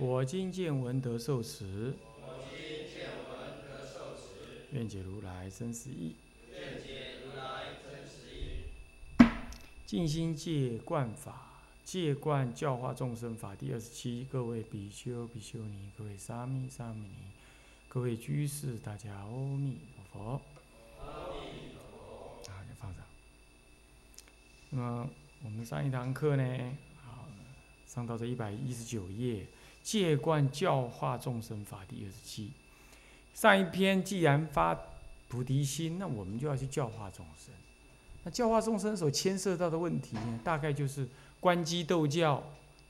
我今见闻得受持，我今见闻得受持愿解如来真实义。静心戒观法，戒观教化众生法第二十七。各位比丘、比丘尼，各位沙弥、沙弥尼，各位居士，大家阿弥陀佛。好，就放上。那么我们上一堂课呢，好，上到这一百一十九页。戒观教化众生法第二十七，上一篇既然发菩提心，那我们就要去教化众生。那教化众生所牵涉到的问题呢，大概就是观机斗教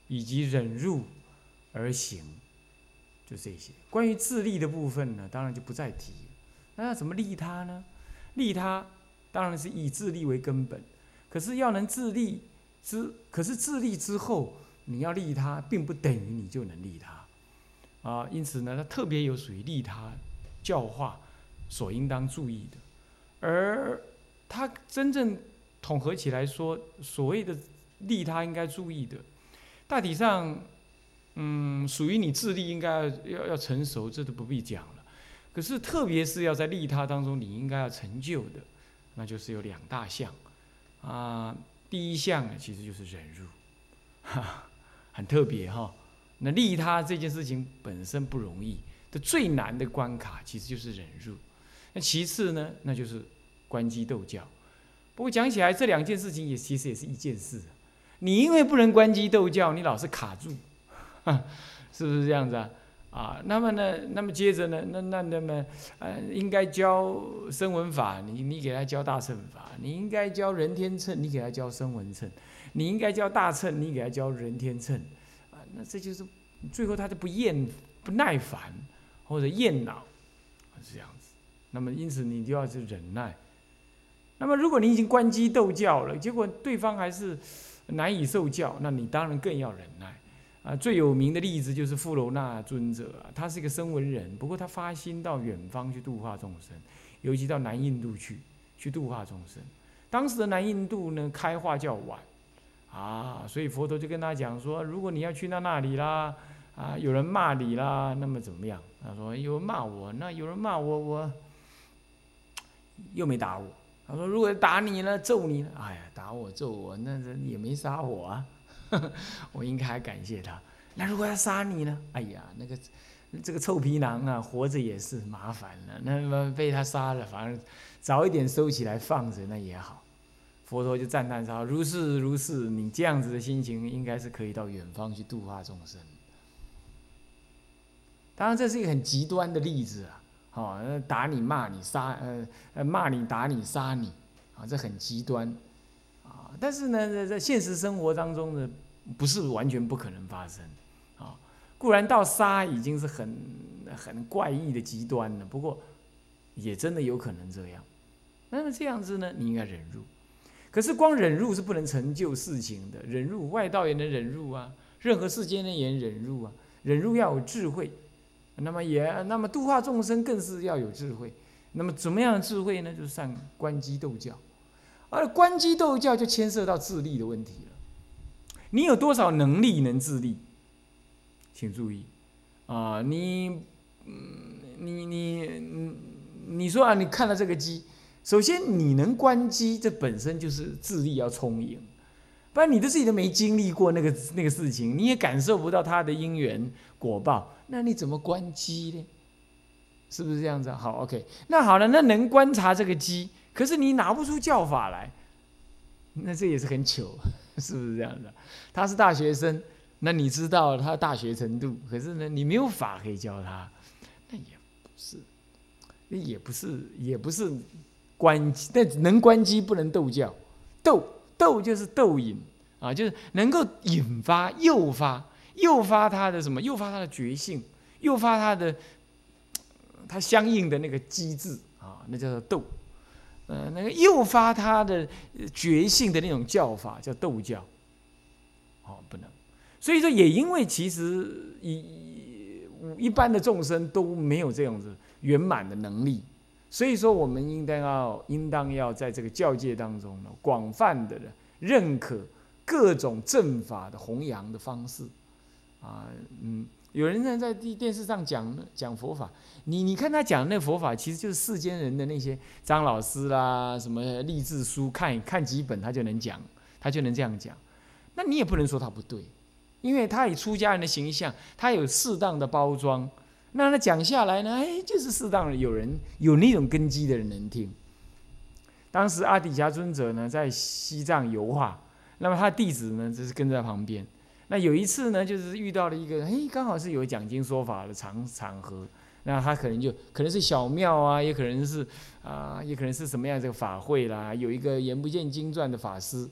以及忍辱而行，就这些。关于自利的部分呢，当然就不再提。那要怎么利他呢？利他当然是以自利为根本，可是要能自利之，可是自利之后。你要利他，并不等于你就能利他，啊，因此呢，它特别有属于利他教化所应当注意的，而它真正统合起来说，所谓的利他应该注意的，大体上，嗯，属于你智力应该要要成熟，这都不必讲了。可是特别是要在利他当中，你应该要成就的，那就是有两大项，啊，第一项呢，其实就是忍辱，哈。很特别哈，那利他这件事情本身不容易，的最难的关卡其实就是忍辱。那其次呢，那就是关机斗教。不过讲起来，这两件事情也其实也是一件事。你因为不能关机斗教，你老是卡住，是不是这样子啊？啊，那么呢，那么接着呢，那那那么呃，应该教声闻法，你你给他教大乘法；你应该教人天乘，你给他教声闻乘。你应该教大乘，你给他教人天乘，啊，那这就是最后他就不厌不耐烦或者厌恼，是这样子。那么因此你就要去忍耐。那么如果你已经关机斗教了，结果对方还是难以受教，那你当然更要忍耐。啊，最有名的例子就是富罗那尊者，他是一个声闻人，不过他发心到远方去度化众生，尤其到南印度去去度化众生。当时的南印度呢，开化较晚。啊，所以佛陀就跟他讲说，如果你要去到那里啦，啊，有人骂你啦，那么怎么样？他说有人骂我，那有人骂我，我又没打我。他说如果打你呢，揍你呢？哎呀，打我揍我，那人也没杀我啊，我应该还感谢他。那如果要杀你呢？哎呀，那个这个臭皮囊啊，活着也是麻烦了，那么被他杀了，反正早一点收起来放着那也好。佛陀就赞叹说：“如是如是，你这样子的心情，应该是可以到远方去度化众生。当然，这是一个很极端的例子啊！哦，打你、骂你、杀呃呃骂你、打你、杀你，啊，这很极端啊！但是呢，在在现实生活当中呢，不是完全不可能发生啊。固然到杀已经是很很怪异的极端了，不过也真的有可能这样。那么这样子呢，你应该忍辱。”可是光忍辱是不能成就事情的，忍辱外道也能忍辱啊，任何世间人也忍辱啊，忍辱要有智慧，那么也那么度化众生更是要有智慧，那么怎么样的智慧呢？就是上观机斗教，而观机斗教就牵涉到自利的问题了，你有多少能力能自立？请注意，啊，你，嗯，你你你说啊，你看到这个鸡。首先，你能关机，这本身就是智力要充盈，不然你的自己都没经历过那个那个事情，你也感受不到它的因缘果报，那你怎么关机呢？是不是这样子？好，OK，那好了，那能观察这个机，可是你拿不出教法来，那这也是很糗，是不是这样的？他是大学生，那你知道他大学程度，可是呢，你没有法可以教他，那也不是，那也不是，也不是。关机，但能关机不能斗教，斗斗就是斗引啊，就是能够引发、诱发，诱发他的什么？诱发他的觉性，诱发他的他相应的那个机制啊，那叫做斗。呃，那个诱发他的觉性的那种教法叫斗教。哦，不能。所以说，也因为其实一一般的众生都没有这样子圆满的能力，所以说我们应当要应当要在这个教界当中呢，广泛的认可各种正法的弘扬的方式。啊，嗯，有人呢在电电视上讲讲佛法，你你看他讲那佛法，其实就是世间人的那些张老师啦，什么励志书，看看几本他就能讲，他就能这样讲，那你也不能说他不对。因为他以出家人的形象，他有适当的包装，那他讲下来呢，哎，就是适当的有人有那种根基的人能听。当时阿底峡尊者呢在西藏游化，那么他弟子呢就是跟在旁边。那有一次呢，就是遇到了一个，哎，刚好是有讲经说法的场场合，那他可能就可能是小庙啊，也可能是啊，也可能是什么样这个法会啦，有一个眼不见经传的法师。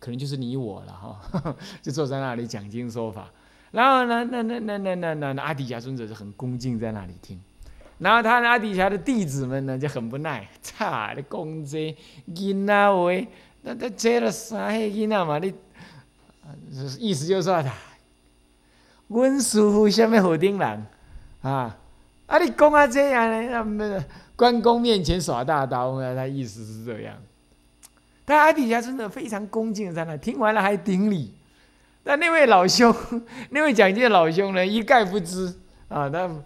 可能就是你我了哈，就坐在那里讲经说法，然后呢，那那那那那那那阿底峡尊者就很恭敬在那里听，然后他阿底峡的弟子们呢就很不耐，操你公这囡仔话，那那这了啥嘿囡仔嘛你，意思就是说他，阮师傅什么好顶人啊，啊你讲啊这样呢，那么关公面前耍大刀啊，他意思是这样。但阿底峡真的非常恭敬在那听完了还顶礼，但那位老兄，那位讲经的老兄呢，一概不知啊。那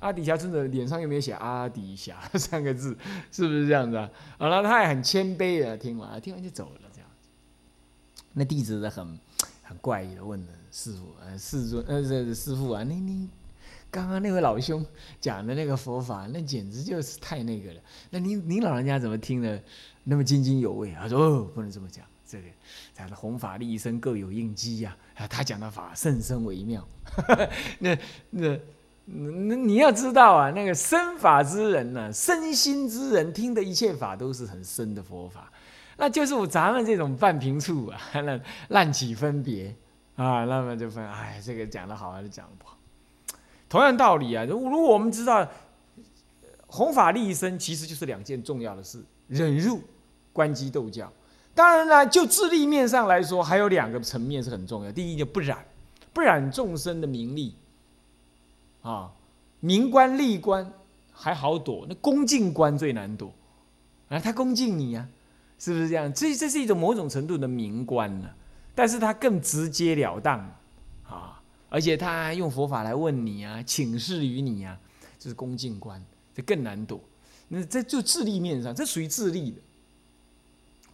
阿底峡尊者脸上又没有写阿底峡三个字，是不是这样子啊？好了，他也很谦卑的听完，听完就走了这样。那弟子呢，很很怪异的问了师傅，呃，师尊，呃，这师傅啊，你你刚刚那位老兄讲的那个佛法，那简直就是太那个了。那您您老人家怎么听的？那么津津有味，他说：“哦，不能这么讲，这个他的弘法利生各有应机呀。啊，他讲的法甚深微妙。那那那你要知道啊，那个身法之人呢，身心之人听的一切法都是很深的佛法。那就是我咱们这种半平处啊，那滥起分别啊，那么就分，哎，这个讲的好还是讲的不好？同样道理啊，如如果我们知道弘法利生，其实就是两件重要的事：忍辱。”关机斗教，当然了，就自利面上来说，还有两个层面是很重要。第一，就不染，不染众生的名利，啊，名官利官还好躲，那恭敬官最难躲，啊，他恭敬你呀，是不是这样？这这是一种某种程度的名官呢，但是他更直截了当，啊，而且他用佛法来问你啊，请示于你啊，这是恭敬官，这更难躲。那这就自利面上，这属于自利的。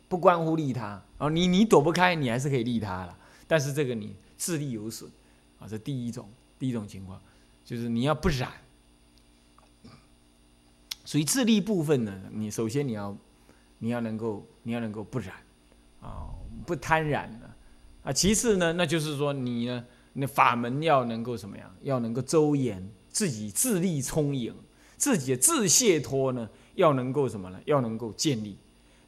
不关乎利他啊，你你躲不开，你还是可以利他了。但是这个你自利有损啊，这第一种第一种情况，就是你要不染，属于自利部分呢。你首先你要你要能够你要能够不染啊，不贪染的啊。其次呢，那就是说你呢，那法门要能够什么样？要能够周延，自己自利充盈，自己的自解脱呢，要能够什么呢？要能够建立。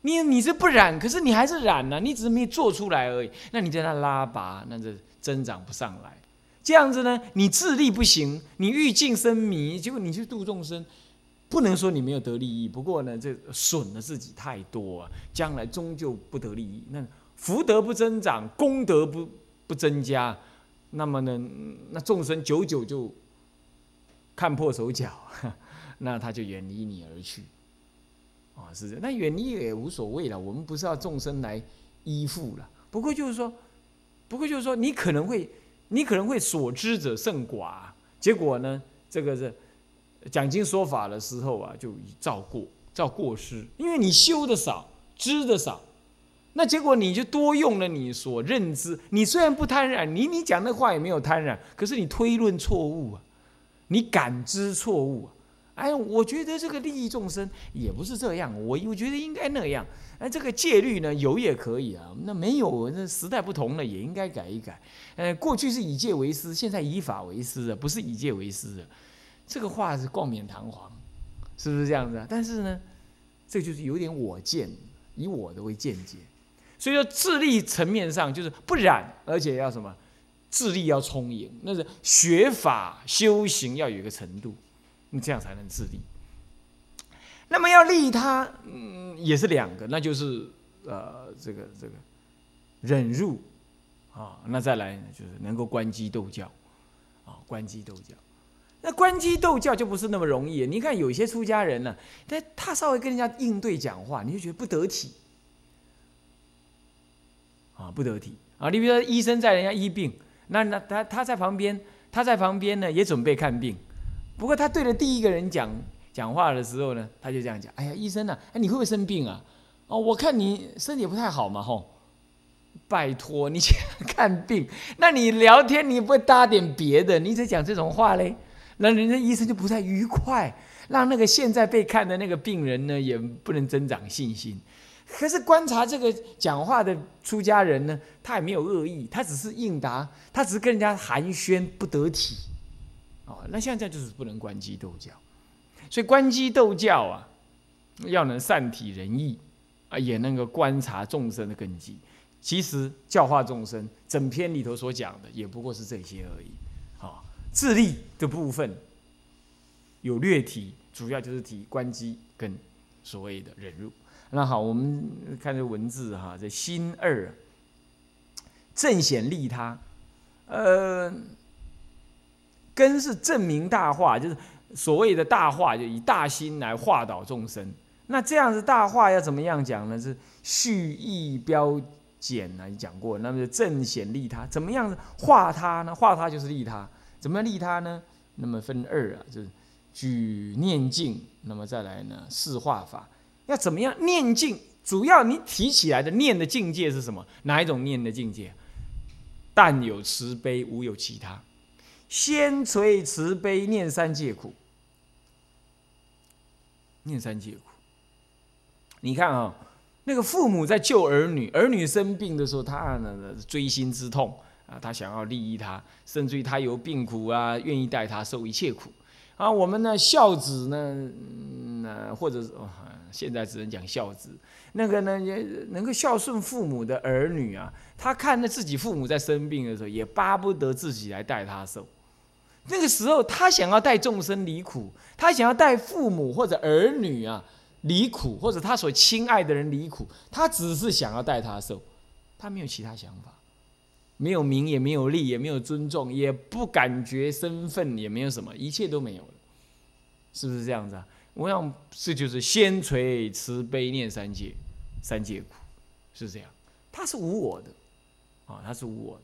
你你是不染，可是你还是染呢，你只是没做出来而已。那你在那拉拔，那这增长不上来。这样子呢，你自力不行，你欲尽生迷，结果你去度众生，不能说你没有得利益。不过呢，这损了自己太多啊，将来终究不得利益。那福德不增长，功德不不增加，那么呢，那众生久久就看破手脚，那他就远离你而去。啊，是这样，那远离也无所谓了。我们不是要众生来依附了。不过就是说，不过就是说，你可能会，你可能会所知者甚寡。结果呢，这个是讲经说法的时候啊，就照过，照过失，因为你修的少，知的少，那结果你就多用了你所认知。你虽然不贪染，你你讲的话也没有贪染，可是你推论错误啊，你感知错误啊。哎，我觉得这个利益众生也不是这样，我我觉得应该那样。哎，这个戒律呢有也可以啊，那没有，那时代不同了，也应该改一改。呃，过去是以戒为师，现在以法为师啊，不是以戒为师的。这个话是冠冕堂皇，是不是这样子啊？但是呢，这就是有点我见，以我的为见解。所以说，智力层面上就是不染，而且要什么，智力要充盈，那是学法修行要有一个程度，你这样才能自立。那么要利他，嗯，也是两个，那就是呃，这个这个忍辱啊，那再来就是能够观机斗教啊，观机斗教。那观机斗教就不是那么容易。你看有些出家人呢，他他稍微跟人家应对讲话，你就觉得不得体啊，不得体啊。你比如说医生在人家医病，那那他他在旁边，他在旁边呢也准备看病，不过他对着第一个人讲。讲话的时候呢，他就这样讲：“哎呀，医生呐，哎，你会不会生病啊？哦，我看你身体不太好嘛，吼，拜托你去看病。那你聊天你不会搭点别的，你只讲这种话嘞，那人家医生就不太愉快，让那个现在被看的那个病人呢，也不能增长信心。可是观察这个讲话的出家人呢，他也没有恶意，他只是应答，他只是跟人家寒暄不得体，哦，那现在就是不能关机斗教。”所以关机斗教啊，要能善体人意啊，也能够观察众生的根基。其实教化众生，整篇里头所讲的也不过是这些而已。啊，自利的部分有略提，主要就是提关机跟所谓的忍辱。那好，我们看这文字哈，这心二正显利他，呃，根是证明大化，就是。所谓的大化，就以大心来化导众生。那这样子大化要怎么样讲呢？是蓄意标简呢？讲过，那么就正显利他，怎么样化他呢？化他就是利他，怎么样利他呢？那么分二啊，就是举念境，那么再来呢四化法，要怎么样念境？主要你提起来的念的境界是什么？哪一种念的境界？但有慈悲，无有其他。先垂慈悲，念三界苦。念三界苦，你看啊，那个父母在救儿女，儿女生病的时候，他呢锥心之痛啊，他想要利益他，甚至于他有病苦啊，愿意带他受一切苦啊。我们呢孝子呢，那或者是现在只能讲孝子，那个呢也能够孝顺父母的儿女啊，他看着自己父母在生病的时候，也巴不得自己来带他受。那个时候，他想要带众生离苦，他想要带父母或者儿女啊离苦，或者他所亲爱的人离苦，他只是想要带他受，他没有其他想法，没有名，也没有利，也没有尊重，也不感觉身份，也没有什么，一切都没有了，是不是这样子啊？我想这就是先垂慈悲念三界，三界苦是这样，他是无我的，啊，他是无我的。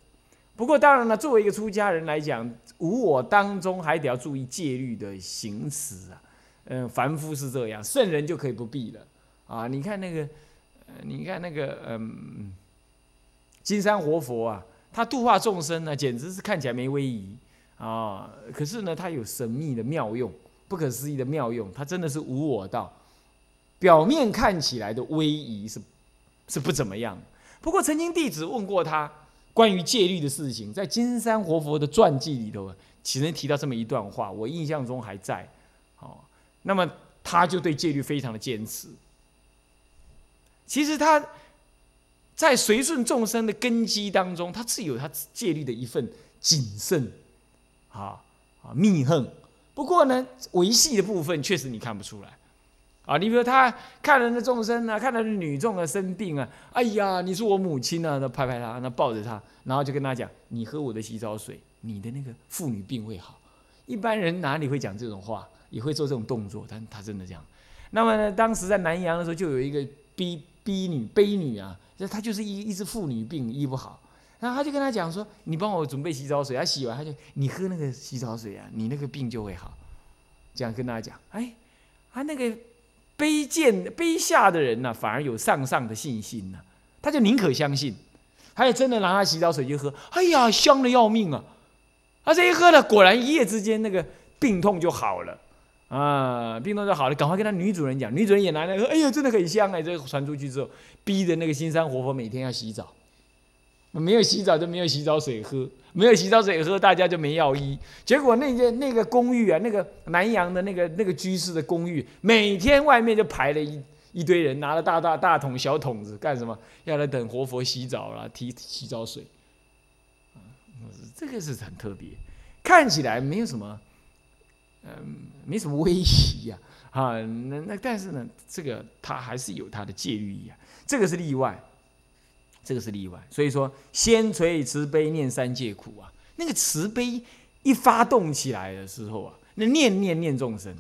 不过当然了，作为一个出家人来讲，无我当中还得要注意戒律的行持啊。嗯，凡夫是这样，圣人就可以不必了啊。你看那个，你看那个，嗯，金山活佛啊，他度化众生呢，简直是看起来没威仪啊。可是呢，他有神秘的妙用，不可思议的妙用，他真的是无我道。表面看起来的威仪是是不怎么样。不过曾经弟子问过他。关于戒律的事情，在金山活佛的传记里头，其实提到这么一段话，我印象中还在。哦，那么他就对戒律非常的坚持。其实他在随顺众生的根基当中，他是有他戒律的一份谨慎，啊啊密恨。不过呢，维系的部分确实你看不出来。啊，你比如他看人的众生啊，看到女众啊生病啊，哎呀，你是我母亲啊，那拍拍他，那抱着他，然后就跟他讲，你喝我的洗澡水，你的那个妇女病会好。一般人哪里会讲这种话，也会做这种动作，但他真的这样。那么呢，当时在南阳的时候，就有一个逼逼女悲女啊，就她就是一一直妇女病医不好，然后他就跟他讲说，你帮我准备洗澡水，他洗完他就你喝那个洗澡水啊，你那个病就会好。这样跟大家讲，哎，他那个。卑贱卑下的人呢，反而有上上的信心呢，他就宁可相信，他也真的拿他洗澡水去喝，哎呀，香的要命啊！他这一喝了，果然一夜之间那个病痛就好了啊，病痛就好了，赶快跟他女主人讲，女主人也拿来喝，哎呀，真的很香哎！这个传出去之后，逼着那个新山活佛每天要洗澡。没有洗澡就没有洗澡水喝，没有洗澡水喝，大家就没药医。结果那间那个公寓啊，那个南阳的那个那个居士的公寓，每天外面就排了一一堆人，拿了大大大桶小桶子干什么？要来等活佛洗澡啦，提洗澡水。这个是很特别，看起来没有什么，嗯，没什么威胁呀，啊，那那但是呢，这个它还是有它的戒律呀，这个是例外，这个是例外。所以说，先垂慈悲念三界苦啊，那个慈悲一发动起来的时候啊，那念念念众生，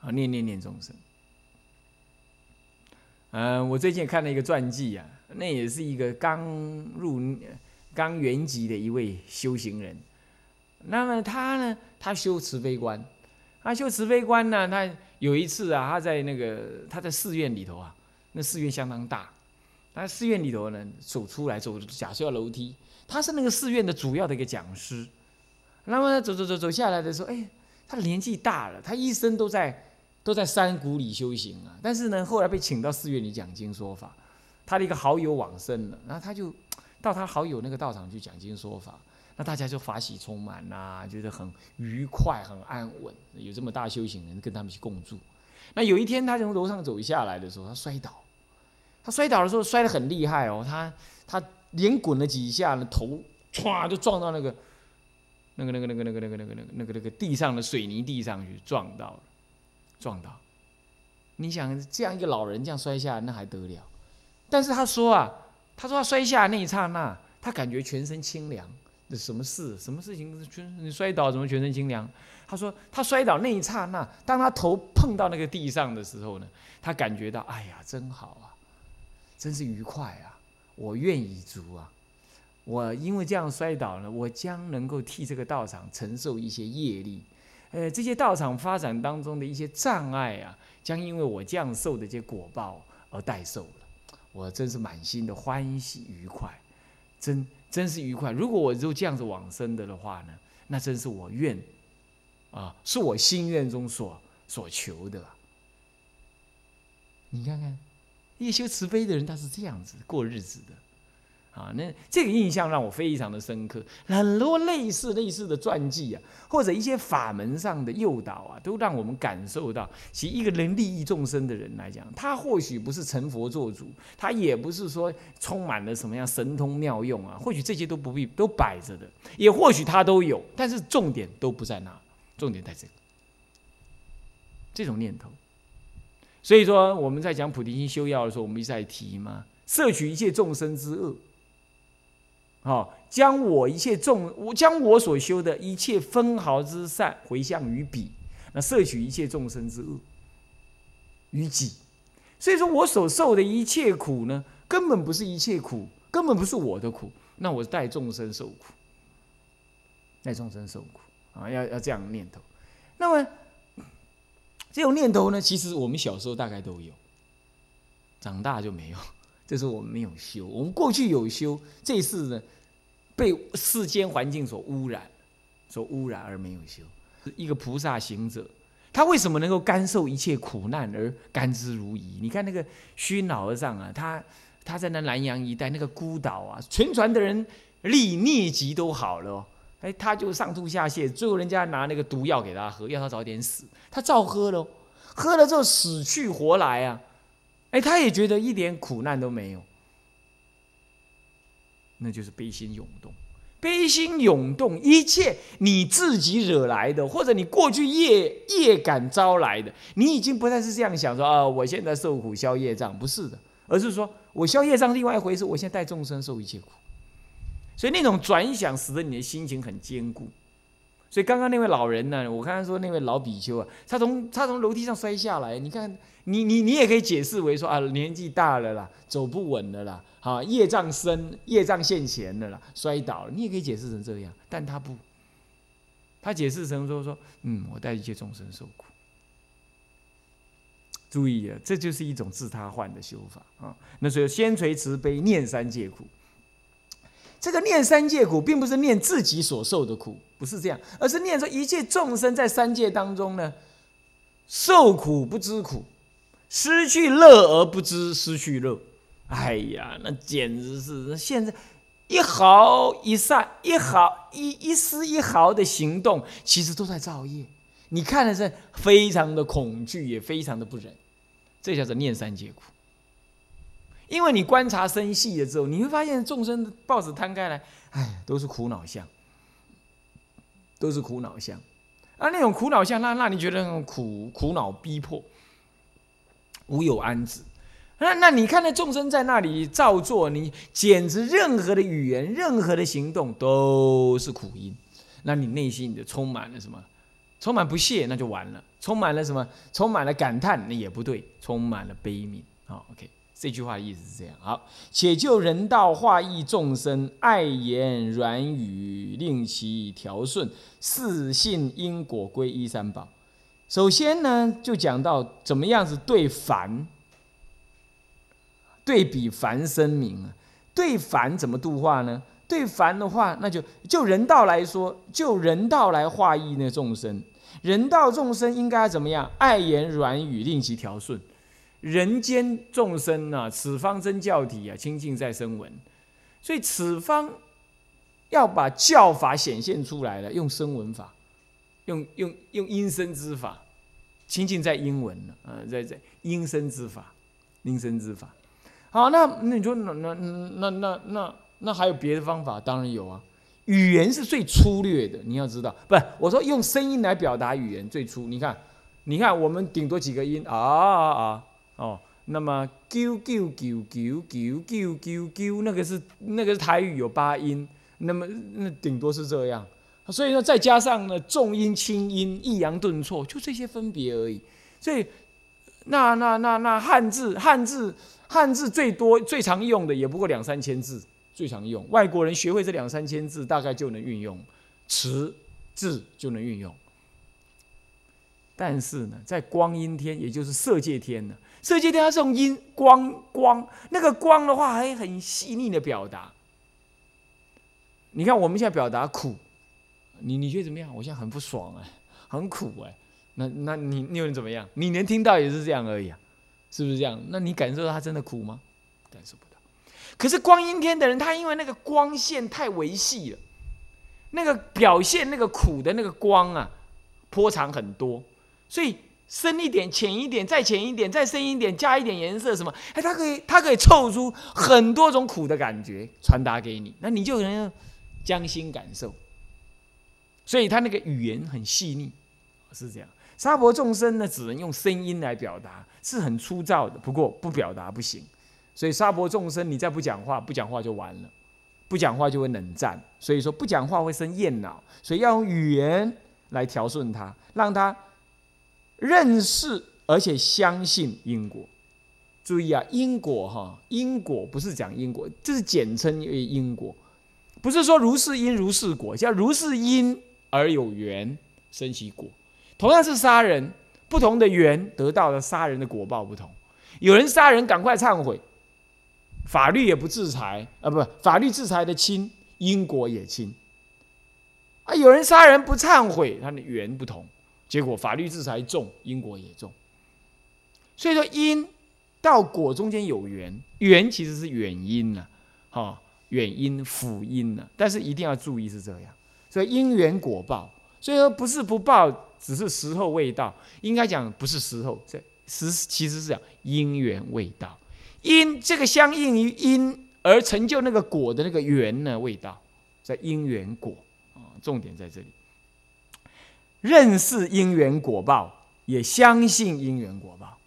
啊，念念念众生。嗯，我最近看了一个传记啊，那也是一个刚入刚圆寂的一位修行人。那么他呢，他修慈悲观，他修慈悲观呢，他有一次啊，他在那个他在寺院里头啊，那寺院相当大，他寺院里头呢走出来走假设要楼梯，他是那个寺院的主要的一个讲师。那么走走走走下来的时候，哎，他年纪大了，他一生都在。都在山谷里修行啊，但是呢，后来被请到寺院里讲经说法。他的一个好友往生了，然后他就到他好友那个道场去讲经说法。那大家就法喜充满呐，觉得很愉快、很安稳。有这么大修行人跟他们去共住。那有一天，他从楼上走下来的时候，他摔倒。他摔倒的时候摔得很厉害哦，他他连滚了几下呢，头歘就撞到那个那个那个那个那个那个那个那个那个地上的水泥地上去，撞到了。撞到，你想这样一个老人这样摔下来，那还得了？但是他说啊，他说他摔下那一刹那，他感觉全身清凉。这什么事？什么事情？全你摔倒怎么全身清凉？他说他摔倒那一刹那，当他头碰到那个地上的时候呢，他感觉到哎呀，真好啊，真是愉快啊，我愿意足啊。我因为这样摔倒了，我将能够替这个道场承受一些业力。呃，这些道场发展当中的一些障碍啊，将因为我这样受的这些果报而代受了。我真是满心的欢喜愉快，真真是愉快。如果我就这样子往生的的话呢，那真是我愿啊，是我心愿中所所求的。你看看，一修慈悲的人，他是这样子过日子的。啊，那这个印象让我非常的深刻。很多类似类似的传记啊，或者一些法门上的诱导啊，都让我们感受到，其实一个人利益众生的人来讲，他或许不是成佛做主，他也不是说充满了什么样神通妙用啊，或许这些都不必都摆着的，也或许他都有，但是重点都不在那，重点在这个这种念头。所以说我们在讲菩提心修要的时候，我们一直在提嘛，摄取一切众生之恶。好，将我一切众，我将我所修的一切分毫之善回向于彼，那摄取一切众生之恶于己。所以说我所受的一切苦呢，根本不是一切苦，根本不是我的苦，那我带众生受苦，带众生受苦啊，要要这样念头。那么这种念头呢，其实我们小时候大概都有，长大就没有。这是我们没有修，我们过去有修，这次呢被世间环境所污染，所污染而没有修。一个菩萨行者，他为什么能够甘受一切苦难而甘之如饴？你看那个虚老和尚啊，他他在那南洋一带那个孤岛啊，全船的人历疟疾都好了，哎，他就上吐下泻，最后人家拿那个毒药给他喝，要他早点死，他照喝了，喝了之后死去活来啊。哎，他也觉得一点苦难都没有，那就是悲心涌动。悲心涌动，一切你自己惹来的，或者你过去业业感招来的，你已经不再是这样想说啊，我现在受苦消业障，不是的，而是说我消业障另外一回事，我现在带众生受一切苦，所以那种转想使得你的心情很坚固。所以刚刚那位老人呢，我刚刚说那位老比丘啊，他从他从楼梯上摔下来，你看。你你你也可以解释为说啊，年纪大了啦，走不稳了啦，好业障深，业障现前了啦，摔倒了。你也可以解释成这样，但他不，他解释成说说，嗯，我带一切众生受苦。注意啊，这就是一种自他换的修法啊。那所以先垂慈悲，念三界苦。这个念三界苦，并不是念自己所受的苦，不是这样，而是念说一切众生在三界当中呢，受苦不知苦。失去乐而不知失去乐，哎呀，那简直是现在一毫一善一毫一一丝一毫的行动，其实都在造业。你看的是非常的恐惧，也非常的不忍，这叫做念三界苦。因为你观察生细了之后，你会发现众生报纸摊开来，哎，都是苦恼相，都是苦恼相。啊，那种苦恼相，那让你觉得很苦，苦恼逼迫，无有安止。那那你看那众生在那里造作，你简直任何的语言、任何的行动都是苦因。那你内心就充满了什么？充满不屑，那就完了。充满了什么？充满了感叹，那也不对。充满了悲悯。好，OK，这句话的意思是这样。好，且就人道化益众生，爱言软语，令其调顺，四信因果归一三宝。首先呢，就讲到怎么样子对凡。对比凡生明啊，对凡怎么度化呢？对凡的话，那就就人道来说，就人道来化益那众生。人道众生应该怎么样？爱言软语，令其调顺。人间众生啊，此方真教体啊，清净在声闻。所以此方要把教法显现出来了，用声闻法，用用用音声之法，清净在音闻了啊，在在音声之法，音声之法。好，那那你说那那那那那那还有别的方法？当然有啊。语言是最粗略的，你要知道，不是我说用声音来表达语言最粗。你看，你看我们顶多几个音啊啊啊哦。那么啾啾啾啾啾啾啾啾，那个是那个是台语有八音，那么那顶多是这样。所以呢，再加上呢重音轻音抑扬顿挫，就这些分别而已。所以那那那那汉字汉字。汉字最多、最常用的也不过两三千字，最常用。外国人学会这两三千字，大概就能运用词字就能运用。但是呢，在光阴天，也就是色界天呢，色界天它是用阴光光，那个光的话还很细腻的表达。你看我们现在表达苦，你你觉得怎么样？我现在很不爽哎，很苦哎。那那你你又能怎么样？你能听到也是这样而已啊。是不是这样？那你感受到他真的苦吗？感受不到。可是光阴天的人，他因为那个光线太维系了，那个表现那个苦的那个光啊，波长很多，所以深一点、浅一点、再浅一点、再深一点，加一点颜色什么，哎，它可以，它可以凑出很多种苦的感觉传达给你，那你就能将心感受。所以他那个语言很细腻，是这样。沙婆众生呢，只能用声音来表达，是很粗糙的。不过不表达不行，所以沙婆众生，你再不讲话，不讲话就完了，不讲话就会冷战。所以说不讲话会生厌恼，所以要用语言来调顺他，让他认识而且相信因果。注意啊，因果哈，因果不是讲因果，这是简称为因果，不是说如是因如是果，叫如是因而有缘生其果。同样是杀人，不同的缘得到的杀人的果报不同。有人杀人赶快忏悔，法律也不制裁啊，不，法律制裁的轻，因果也轻。啊，有人杀人不忏悔，他的缘不同，结果法律制裁重，因果也重。所以说因到果中间有缘，缘其实是远因呢，哈，远因辅因呢，但是一定要注意是这样。所以因缘果报，所以说不是不报。只是时候未到，应该讲不是时候，这时其实是讲因缘未到，因这个相应于因而成就那个果的那个缘呢未到，在因缘果啊，重点在这里。认识因缘果报，也相信因缘果报，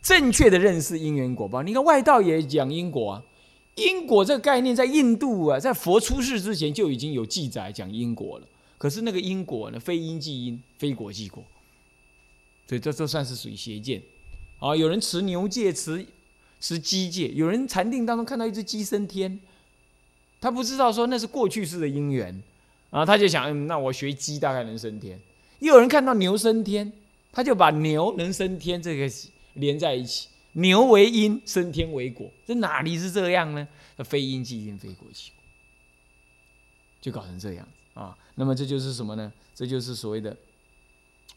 正确的认识因缘果报。你看外道也讲因果啊，因果这个概念在印度啊，在佛出世之前就已经有记载讲因果了。可是那个因果呢？非因即因，非果即果，所以这这算是属于邪见。啊，有人持牛戒，持持鸡戒，有人禅定当中看到一只鸡升天，他不知道说那是过去式的因缘，啊，他就想，嗯，那我学鸡大概能升天。又有人看到牛升天，他就把牛能升天这个连在一起，牛为因，升天为果，这哪里是这样呢？非因即因，非果即果，就搞成这样。啊，那么这就是什么呢？这就是所谓的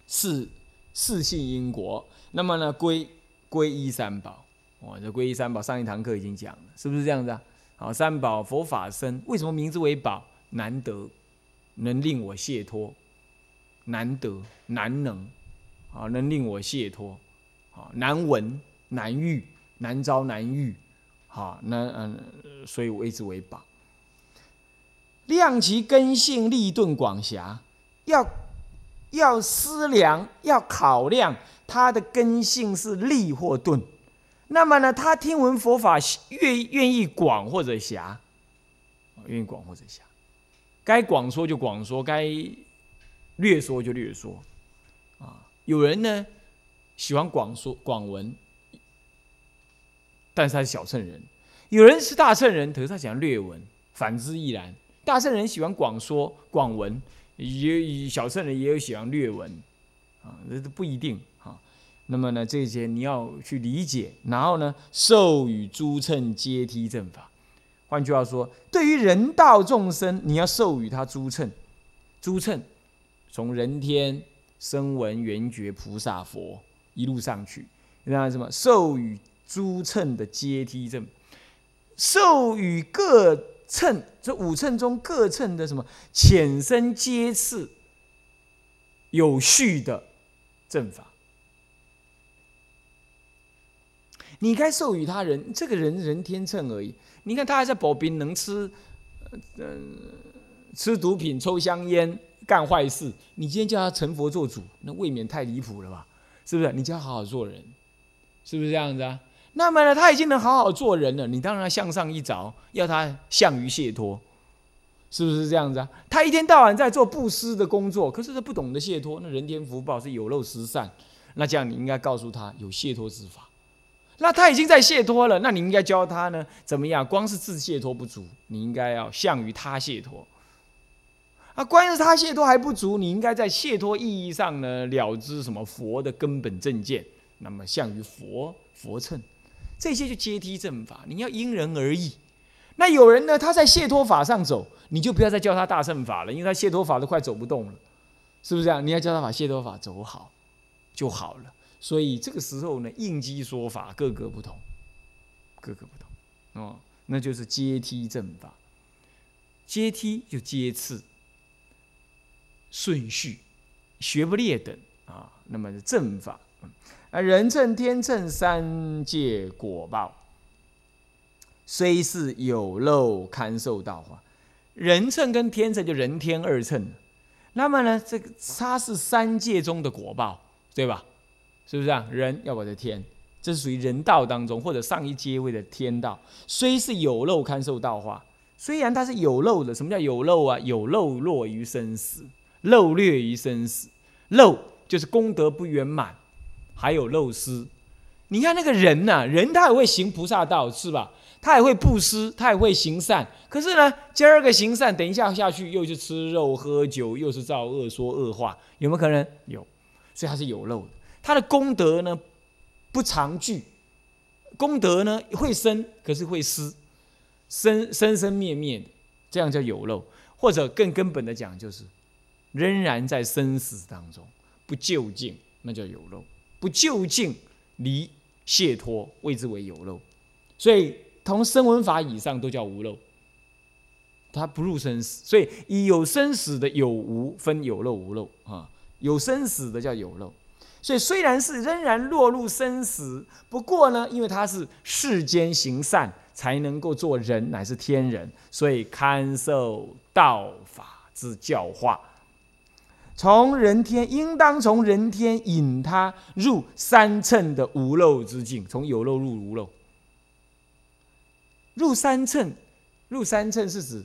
四四性因果。那么呢，归归依三宝。哦，这归依三宝，上一堂课已经讲了，是不是这样子啊？好，三宝佛法僧，为什么名字为宝？难得能令我解脱，难得难能，啊，能令我解脱，啊，难闻难遇难招难遇，好，那嗯，所以谓之为宝。量其根性，利钝广狭，要要思量，要考量它的根性是利或钝。那么呢，他听闻佛法愿愿意广或者狭，愿意广或者狭，该广说就广说，该略说就略说，啊，有人呢喜欢广说广文，但是他是小乘人；有人是大乘人，可是他喜欢略文，反之亦然。大圣人喜欢广说广文，也小圣人也有喜欢略文，啊，这都不一定哈。那么呢，这些你要去理解，然后呢，授予诸乘阶梯正法。换句话说，对于人道众生，你要授予他诸乘，诸乘从人天、声闻、缘觉、菩萨、佛一路上去，那什么？授予诸乘的阶梯正，授予各。称这五称中各称的什么浅深阶次有序的正法，你该授予他人，这个人人天秤而已。你看他还在保兵，能吃，嗯，吃毒品、抽香烟、干坏事。你今天叫他成佛做主，那未免太离谱了吧？是不是？你叫他好好做人，是不是这样子啊？那么呢，他已经能好好做人了，你当然向上一着，要他向于解脱，是不是这样子啊？他一天到晚在做布施的工作，可是他不懂得解脱，那人天福报是有漏失散，那这样你应该告诉他有解脱之法。那他已经在解脱了，那你应该教他呢？怎么样？光是自解脱不足，你应该要向于他解脱。啊，关于他解脱还不足，你应该在解脱意义上呢了知什么佛的根本正见，那么向于佛佛乘。这些就阶梯正法，你要因人而异。那有人呢，他在解脱法上走，你就不要再教他大乘法了，因为他解脱法都快走不动了，是不是这样？你要教他把解脱法走好就好了。所以这个时候呢，应机说法，各个不同，各个不同哦，那就是阶梯正法。阶梯就阶次顺序，学不列等啊。那么正法。啊，人正天正三界果报，虽是有漏堪受道化。人乘跟天乘就人天二乘，那么呢，这个它是三界中的果报，对吧？是不是啊？人要不在天，这是属于人道当中或者上一阶位的天道，虽是有漏堪受道化，虽然它是有漏的。什么叫有漏啊？有漏落于生死，漏略于生死，漏就是功德不圆满。还有漏失，你看那个人呐，人他也会行菩萨道，是吧？他也会布施，他也会行善。可是呢，今儿个行善，等一下下去又去吃肉喝酒，又是造恶说恶话，有没有可能？有，所以他是有漏的。他的功德呢不常聚，功德呢会生，可是会失，生生生灭灭的，这样叫有漏。或者更根本的讲，就是仍然在生死当中不究竟，那叫有漏。不就近离解脱，谓之为有漏，所以同声闻法以上都叫无漏。它不入生死，所以以有生死的有无分有漏无漏啊，有生死的叫有漏。所以虽然是仍然落入生死，不过呢，因为他是世间行善才能够做人，乃是天人，所以堪受道法之教化。从人天，应当从人天引他入三乘的无漏之境，从有漏入无漏。入三乘，入三乘是指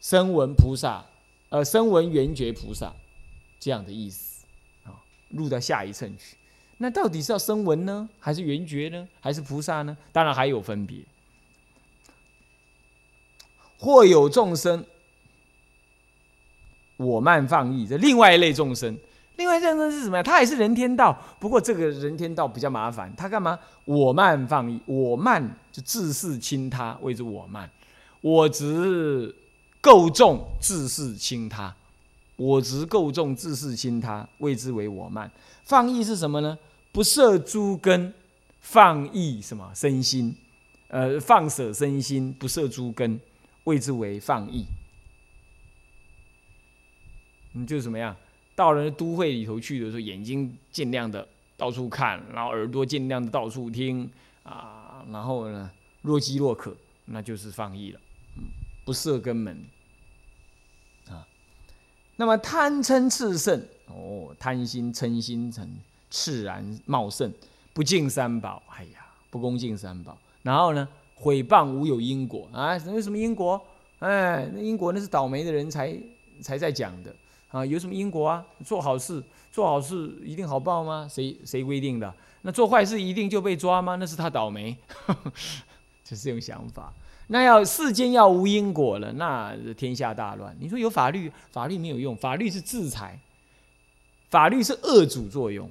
声闻菩萨，呃，声闻缘觉菩萨这样的意思，入到下一乘去。那到底是要声闻呢，还是缘觉呢，还是菩萨呢？当然还有分别。或有众生。我慢放逸，这另外一类众生。另外一类众生是什么呀？他也是人天道，不过这个人天道比较麻烦。他干嘛？我慢放逸，我慢就自视轻他，谓之我慢；我执够重，自视轻他；我执够重，自视轻他，谓之为我慢。放逸是什么呢？不设诸根，放逸什么身心？呃，放舍身心，不设诸根，谓之为放逸。你就怎么样？到了都会里头去的时候，眼睛尽量的到处看，然后耳朵尽量的到处听啊。然后呢，若饥若渴，那就是放逸了，嗯，不设根门。那么贪嗔炽盛，哦，贪心嗔心成炽然茂盛，不敬三宝，哎呀，不恭敬三宝，然后呢，毁谤无有因果啊，有什么因果？哎，那因果那是倒霉的人才才在讲的啊，有什么因果啊？做好事，做好事一定好报吗？谁谁规定的？那做坏事一定就被抓吗？那是他倒霉，就是这种想法。那要世间要无因果了，那天下大乱。你说有法律，法律没有用，法律是制裁，法律是恶主作用。